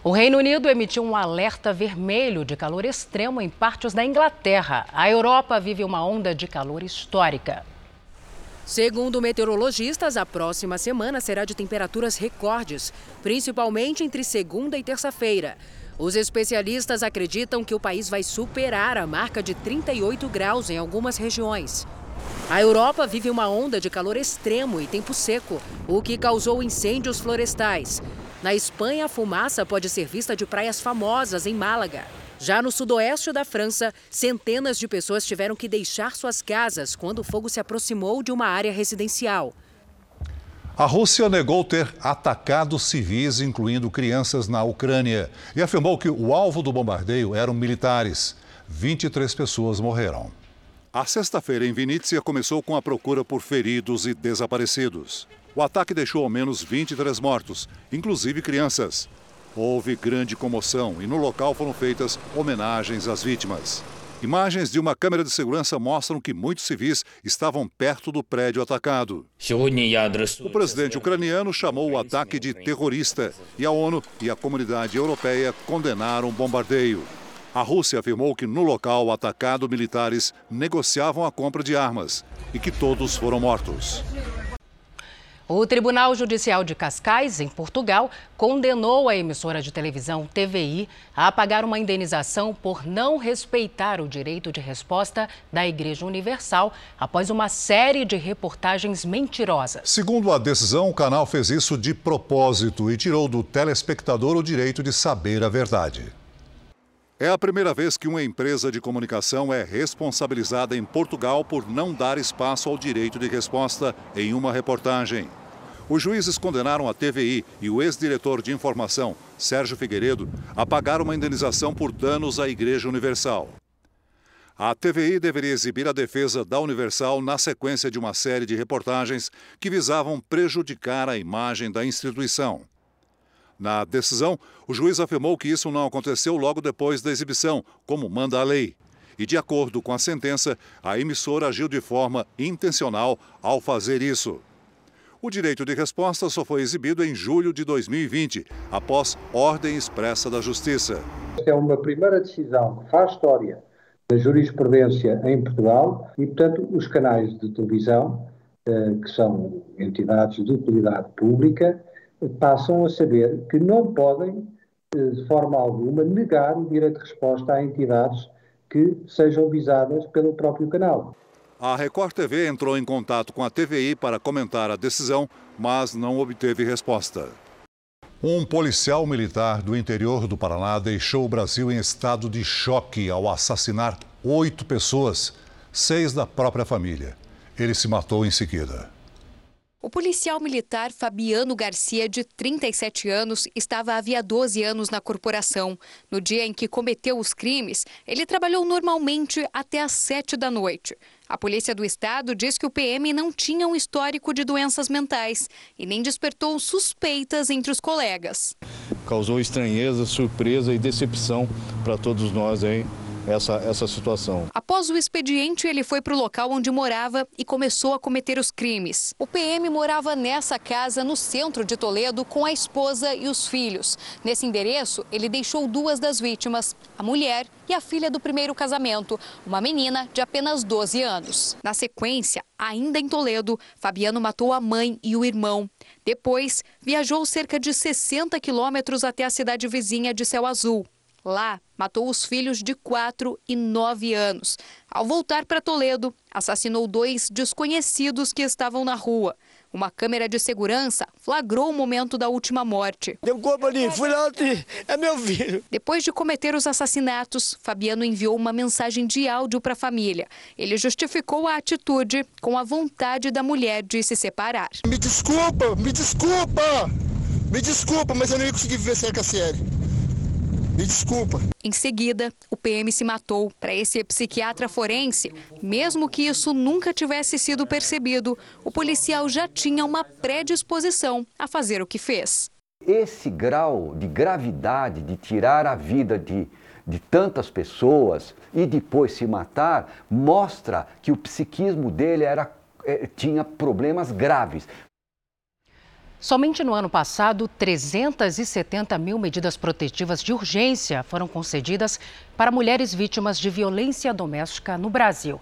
O Reino Unido emitiu um alerta vermelho de calor extremo em partes da Inglaterra. A Europa vive uma onda de calor histórica. Segundo meteorologistas, a próxima semana será de temperaturas recordes, principalmente entre segunda e terça-feira. Os especialistas acreditam que o país vai superar a marca de 38 graus em algumas regiões. A Europa vive uma onda de calor extremo e tempo seco, o que causou incêndios florestais. Na Espanha, a fumaça pode ser vista de praias famosas em Málaga. Já no sudoeste da França, centenas de pessoas tiveram que deixar suas casas quando o fogo se aproximou de uma área residencial. A Rússia negou ter atacado civis, incluindo crianças, na Ucrânia, e afirmou que o alvo do bombardeio eram militares. 23 pessoas morreram. A sexta-feira em Vinícius começou com a procura por feridos e desaparecidos. O ataque deixou ao menos 23 mortos, inclusive crianças. Houve grande comoção e no local foram feitas homenagens às vítimas. Imagens de uma câmera de segurança mostram que muitos civis estavam perto do prédio atacado. O presidente ucraniano chamou o ataque de terrorista e a ONU e a comunidade europeia condenaram o bombardeio. A Rússia afirmou que no local atacado militares negociavam a compra de armas e que todos foram mortos. O Tribunal Judicial de Cascais, em Portugal, condenou a emissora de televisão TVI a pagar uma indenização por não respeitar o direito de resposta da Igreja Universal após uma série de reportagens mentirosas. Segundo a decisão, o canal fez isso de propósito e tirou do telespectador o direito de saber a verdade. É a primeira vez que uma empresa de comunicação é responsabilizada em Portugal por não dar espaço ao direito de resposta em uma reportagem. Os juízes condenaram a TVI e o ex-diretor de informação, Sérgio Figueiredo, a pagar uma indenização por danos à Igreja Universal. A TVI deveria exibir a defesa da Universal na sequência de uma série de reportagens que visavam prejudicar a imagem da instituição. Na decisão, o juiz afirmou que isso não aconteceu logo depois da exibição, como manda a lei. E, de acordo com a sentença, a emissora agiu de forma intencional ao fazer isso. O direito de resposta só foi exibido em julho de 2020, após ordem expressa da Justiça. Esta é uma primeira decisão que faz história da jurisprudência em Portugal e, portanto, os canais de televisão, eh, que são entidades de utilidade pública, passam a saber que não podem de forma alguma, negar o direito de resposta a entidades que sejam visadas pelo próprio canal. A Record TV entrou em contato com a TVI para comentar a decisão, mas não obteve resposta. Um policial militar do interior do Paraná deixou o Brasil em estado de choque ao assassinar oito pessoas, seis da própria família. Ele se matou em seguida. O policial militar Fabiano Garcia, de 37 anos, estava havia 12 anos na corporação. No dia em que cometeu os crimes, ele trabalhou normalmente até às 7 da noite. A Polícia do Estado diz que o PM não tinha um histórico de doenças mentais e nem despertou suspeitas entre os colegas. Causou estranheza, surpresa e decepção para todos nós aí essa, essa situação. Após o expediente, ele foi para o local onde morava e começou a cometer os crimes. O PM morava nessa casa no centro de Toledo com a esposa e os filhos. Nesse endereço, ele deixou duas das vítimas, a mulher e a filha do primeiro casamento, uma menina de apenas 12 anos. Na sequência, ainda em Toledo, Fabiano matou a mãe e o irmão. Depois, viajou cerca de 60 quilômetros até a cidade vizinha de Céu Azul. Lá, matou os filhos de 4 e 9 anos. Ao voltar para Toledo, assassinou dois desconhecidos que estavam na rua. Uma câmera de segurança flagrou o momento da última morte. Deu um corpo ali, fui lá, é meu filho. Depois de cometer os assassinatos, Fabiano enviou uma mensagem de áudio para a família. Ele justificou a atitude com a vontade da mulher de se separar. Me desculpa, me desculpa, me desculpa, mas eu não ia conseguir viver sem a Cassiere. Me desculpa. Em seguida, o PM se matou. Para esse psiquiatra forense, mesmo que isso nunca tivesse sido percebido, o policial já tinha uma predisposição a fazer o que fez. Esse grau de gravidade de tirar a vida de, de tantas pessoas e depois se matar mostra que o psiquismo dele era, eh, tinha problemas graves. Somente no ano passado, 370 mil medidas protetivas de urgência foram concedidas para mulheres vítimas de violência doméstica no Brasil.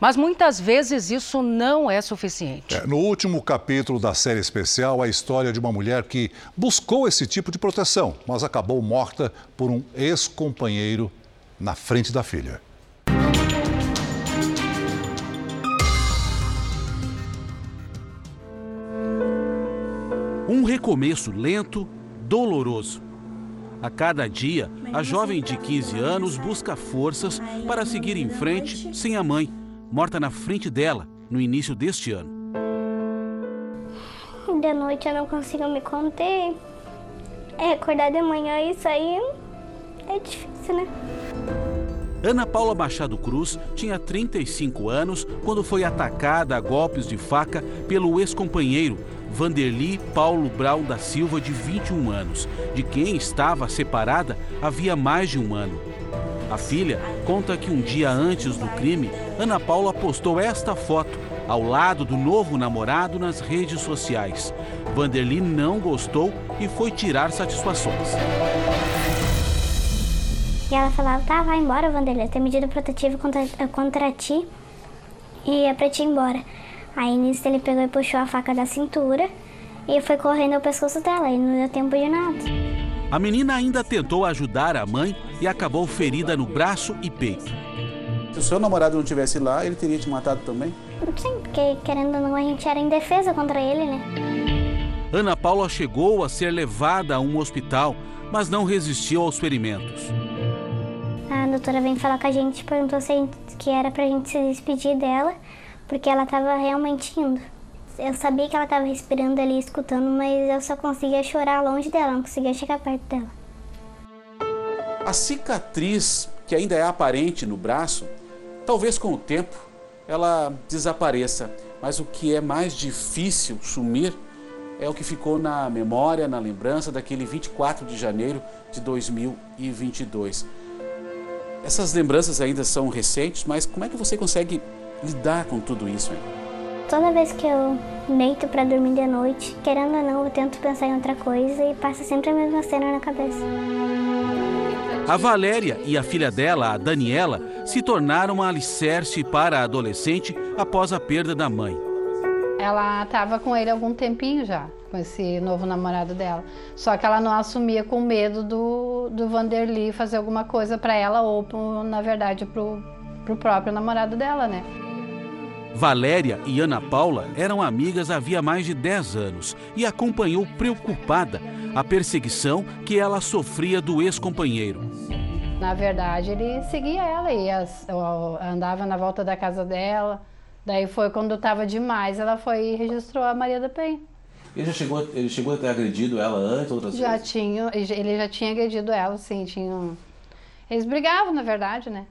Mas muitas vezes isso não é suficiente. É, no último capítulo da série especial, a história de uma mulher que buscou esse tipo de proteção, mas acabou morta por um ex-companheiro na frente da filha. Um recomeço lento, doloroso. A cada dia, a jovem de 15 anos busca forças para seguir em frente sem a mãe, morta na frente dela no início deste ano. De noite eu não consigo me conter. É acordar de manhã e sair é difícil, né? Ana Paula Machado Cruz tinha 35 anos quando foi atacada a golpes de faca pelo ex-companheiro Vanderli Paulo Brau da Silva, de 21 anos, de quem estava separada havia mais de um ano. A filha conta que um dia antes do crime, Ana Paula postou esta foto ao lado do novo namorado nas redes sociais. Vanderli não gostou e foi tirar satisfações. E ela falava, tá, vai embora, Vanderlei, tem medida protetiva contra, contra ti e é pra te ir embora. Aí nisso ele pegou e puxou a faca da cintura e foi correndo ao pescoço dela e não deu tempo de nada. A menina ainda tentou ajudar a mãe e acabou ferida no braço e peito. Se o seu namorado não tivesse lá, ele teria te matado também? Sim, porque querendo ou não, a gente era indefesa contra ele, né? Ana Paula chegou a ser levada a um hospital, mas não resistiu aos ferimentos. A doutora veio falar com a gente, perguntou se que era pra gente se despedir dela, porque ela estava realmente indo. Eu sabia que ela estava respirando ali, escutando, mas eu só conseguia chorar longe dela, não conseguia chegar perto dela. A cicatriz, que ainda é aparente no braço, talvez com o tempo ela desapareça, mas o que é mais difícil sumir é o que ficou na memória, na lembrança daquele 24 de janeiro de 2022. Essas lembranças ainda são recentes, mas como é que você consegue lidar com tudo isso? Hein? Toda vez que eu deito para dormir de noite, querendo ou não, eu tento pensar em outra coisa e passa sempre a mesma cena na cabeça. A Valéria e a filha dela, a Daniela, se tornaram um alicerce para a adolescente após a perda da mãe. Ela estava com ele há algum tempinho já, com esse novo namorado dela. Só que ela não assumia com medo do, do Vanderly fazer alguma coisa para ela ou, na verdade, pro, pro próprio namorado dela, né? Valéria e Ana Paula eram amigas havia mais de 10 anos e acompanhou preocupada a perseguição que ela sofria do ex-companheiro. Na verdade, ele seguia ela e andava na volta da casa dela. Daí foi quando estava demais, ela foi e registrou a Maria da Penha. Ele já chegou, ele chegou a ter agredido ela antes, outras já vezes? Tinha, ele já tinha agredido ela, sim. Tinha... Eles brigavam, na verdade, né?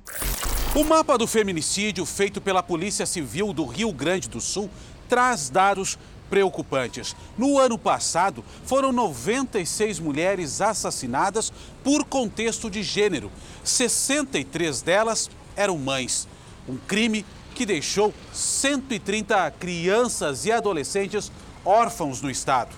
O mapa do feminicídio feito pela Polícia Civil do Rio Grande do Sul traz dados preocupantes. No ano passado, foram 96 mulheres assassinadas por contexto de gênero. 63 delas eram mães. Um crime que deixou 130 crianças e adolescentes órfãos no estado.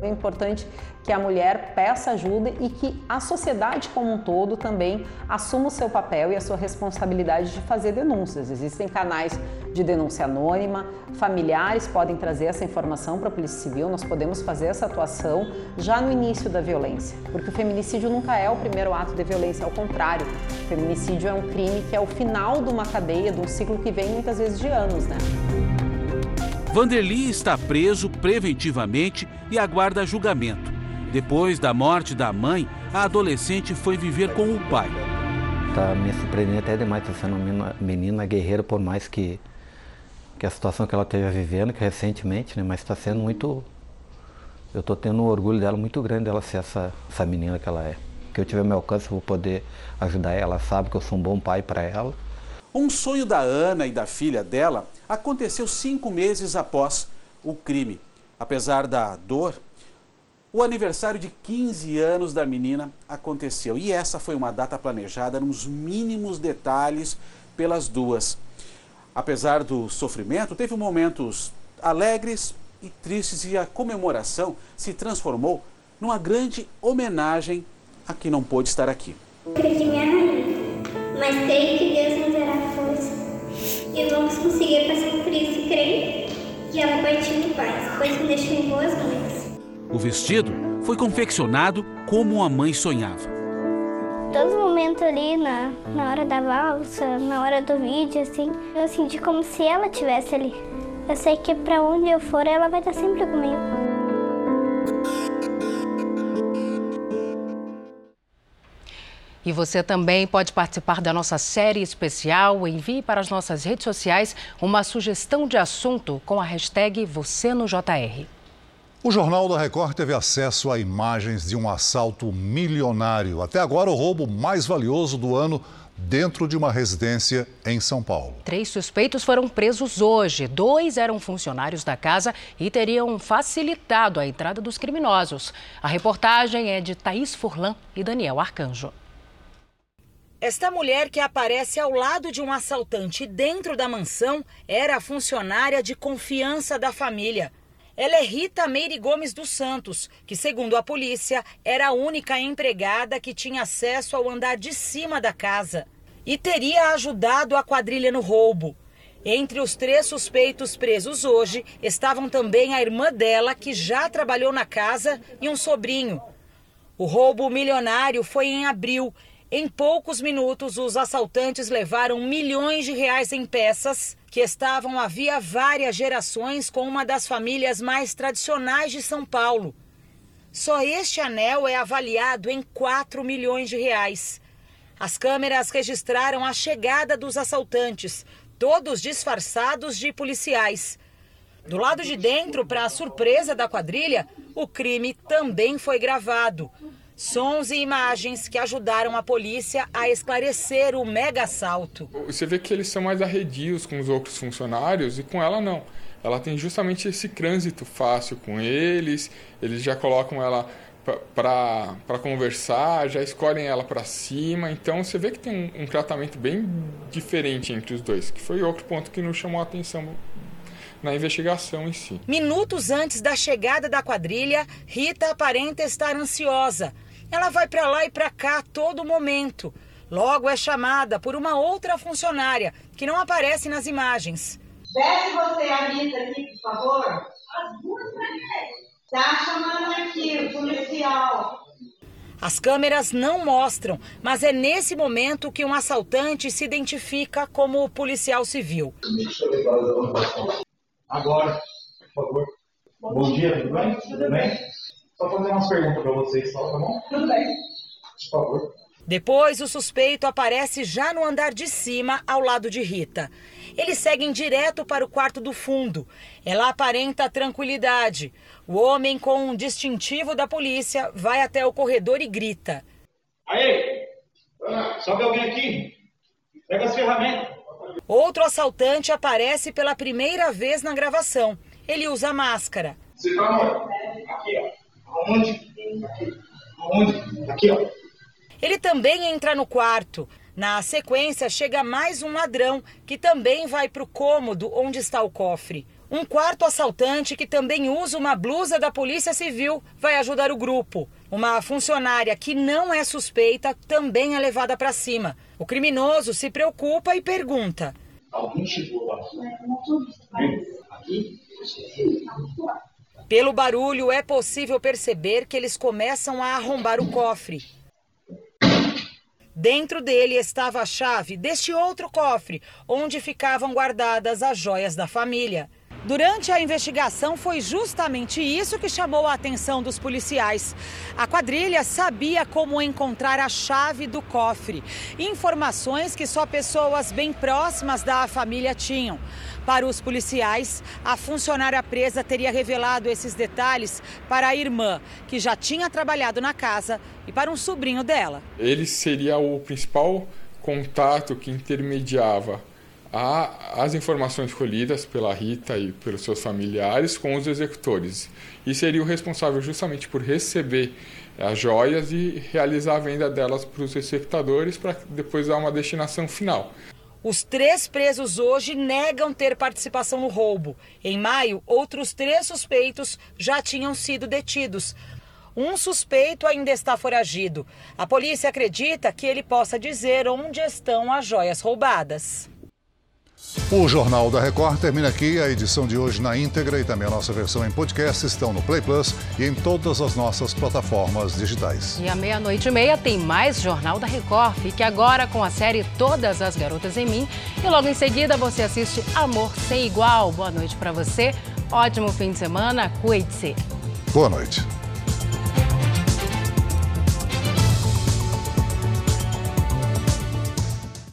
É importante que a mulher peça ajuda e que a sociedade como um todo também assuma o seu papel e a sua responsabilidade de fazer denúncias. Existem canais de denúncia anônima, familiares podem trazer essa informação para a Polícia Civil, nós podemos fazer essa atuação já no início da violência, porque o feminicídio nunca é o primeiro ato de violência, ao contrário. O feminicídio é um crime que é o final de uma cadeia, de um ciclo que vem muitas vezes de anos, né? Vanderly está preso preventivamente e aguarda julgamento. Depois da morte da mãe, a adolescente foi viver com o pai. Tá me surpreendendo até demais, tá sendo uma menina guerreira, por mais que, que a situação que ela esteja vivendo, que recentemente, né, mas está sendo muito. Eu estou tendo um orgulho dela muito grande dela ser essa, essa menina que ela é. Que eu tiver meu alcance, eu vou poder ajudar ela. Ela sabe que eu sou um bom pai para ela. Um sonho da Ana e da filha dela aconteceu cinco meses após o crime. Apesar da dor, o aniversário de 15 anos da menina aconteceu e essa foi uma data planejada nos mínimos detalhes pelas duas. Apesar do sofrimento, teve momentos alegres e tristes e a comemoração se transformou numa grande homenagem a quem não pôde estar aqui. Perdi minha rainha, mas sei que Deus nos dará força e vamos conseguir passar por isso e creio que ela partiu em paz, pois me deixou em boas mãos. O vestido foi confeccionado como a mãe sonhava. Todo momento ali, na, na hora da valsa, na hora do vídeo, assim, eu senti como se ela estivesse ali. Eu sei que para onde eu for, ela vai estar sempre comigo. E você também pode participar da nossa série especial. Envie para as nossas redes sociais uma sugestão de assunto com a hashtag Você no JR. O Jornal da Record teve acesso a imagens de um assalto milionário. Até agora, o roubo mais valioso do ano dentro de uma residência em São Paulo. Três suspeitos foram presos hoje. Dois eram funcionários da casa e teriam facilitado a entrada dos criminosos. A reportagem é de Thaís Furlan e Daniel Arcanjo. Esta mulher que aparece ao lado de um assaltante dentro da mansão era a funcionária de confiança da família. Ela é Rita Meire Gomes dos Santos, que, segundo a polícia, era a única empregada que tinha acesso ao andar de cima da casa e teria ajudado a quadrilha no roubo. Entre os três suspeitos presos hoje estavam também a irmã dela, que já trabalhou na casa, e um sobrinho. O roubo milionário foi em abril em poucos minutos, os assaltantes levaram milhões de reais em peças que estavam havia várias gerações com uma das famílias mais tradicionais de São Paulo. Só este anel é avaliado em 4 milhões de reais. As câmeras registraram a chegada dos assaltantes, todos disfarçados de policiais. Do lado de dentro, para a surpresa da quadrilha, o crime também foi gravado. Sons e imagens que ajudaram a polícia a esclarecer o mega assalto. Você vê que eles são mais arredios com os outros funcionários e com ela não. Ela tem justamente esse trânsito fácil com eles, eles já colocam ela para conversar, já escolhem ela para cima. Então você vê que tem um, um tratamento bem diferente entre os dois, que foi outro ponto que nos chamou a atenção na investigação em si. Minutos antes da chegada da quadrilha, Rita aparenta estar ansiosa. Ela vai para lá e para cá a todo momento. Logo é chamada por uma outra funcionária que não aparece nas imagens. Desce você, Anitta, aqui, por favor. As duas pra Tá chamando aqui o policial. As câmeras não mostram, mas é nesse momento que um assaltante se identifica como policial civil. Agora, por favor. Bom dia, tudo bem? Tudo bem? Só fazer umas perguntas para vocês, tá bom? Tudo bem. Por favor. Depois, o suspeito aparece já no andar de cima, ao lado de Rita. Eles seguem direto para o quarto do fundo. Ela aparenta tranquilidade. O homem, com um distintivo da polícia, vai até o corredor e grita: Aí! Sobe alguém aqui! Pega as ferramentas! Outro assaltante aparece pela primeira vez na gravação. Ele usa máscara. Você tá onde? Aqui, ó. Aonde? Aqui. Aonde? Aqui, ó. Ele também entra no quarto. Na sequência, chega mais um ladrão que também vai para o cômodo onde está o cofre. Um quarto assaltante que também usa uma blusa da Polícia Civil vai ajudar o grupo. Uma funcionária que não é suspeita também é levada para cima. O criminoso se preocupa e pergunta: Alguém chegou aqui? Aqui? Pelo barulho, é possível perceber que eles começam a arrombar o cofre. Dentro dele estava a chave deste outro cofre, onde ficavam guardadas as joias da família. Durante a investigação, foi justamente isso que chamou a atenção dos policiais. A quadrilha sabia como encontrar a chave do cofre, informações que só pessoas bem próximas da família tinham. Para os policiais, a funcionária presa teria revelado esses detalhes para a irmã, que já tinha trabalhado na casa, e para um sobrinho dela. Ele seria o principal contato que intermediava a, as informações colhidas pela Rita e pelos seus familiares com os executores e seria o responsável justamente por receber as joias e realizar a venda delas para os receptadores para depois dar uma destinação final. Os três presos hoje negam ter participação no roubo. Em maio, outros três suspeitos já tinham sido detidos. Um suspeito ainda está foragido. A polícia acredita que ele possa dizer onde estão as joias roubadas. O Jornal da Record termina aqui. A edição de hoje na íntegra e também a nossa versão em podcast estão no Play Plus e em todas as nossas plataformas digitais. E à meia-noite e meia tem mais Jornal da Record. Fique agora com a série Todas as Garotas em Mim. E logo em seguida você assiste Amor Sem Igual. Boa noite para você. Ótimo fim de semana. Cuide-se. Boa noite.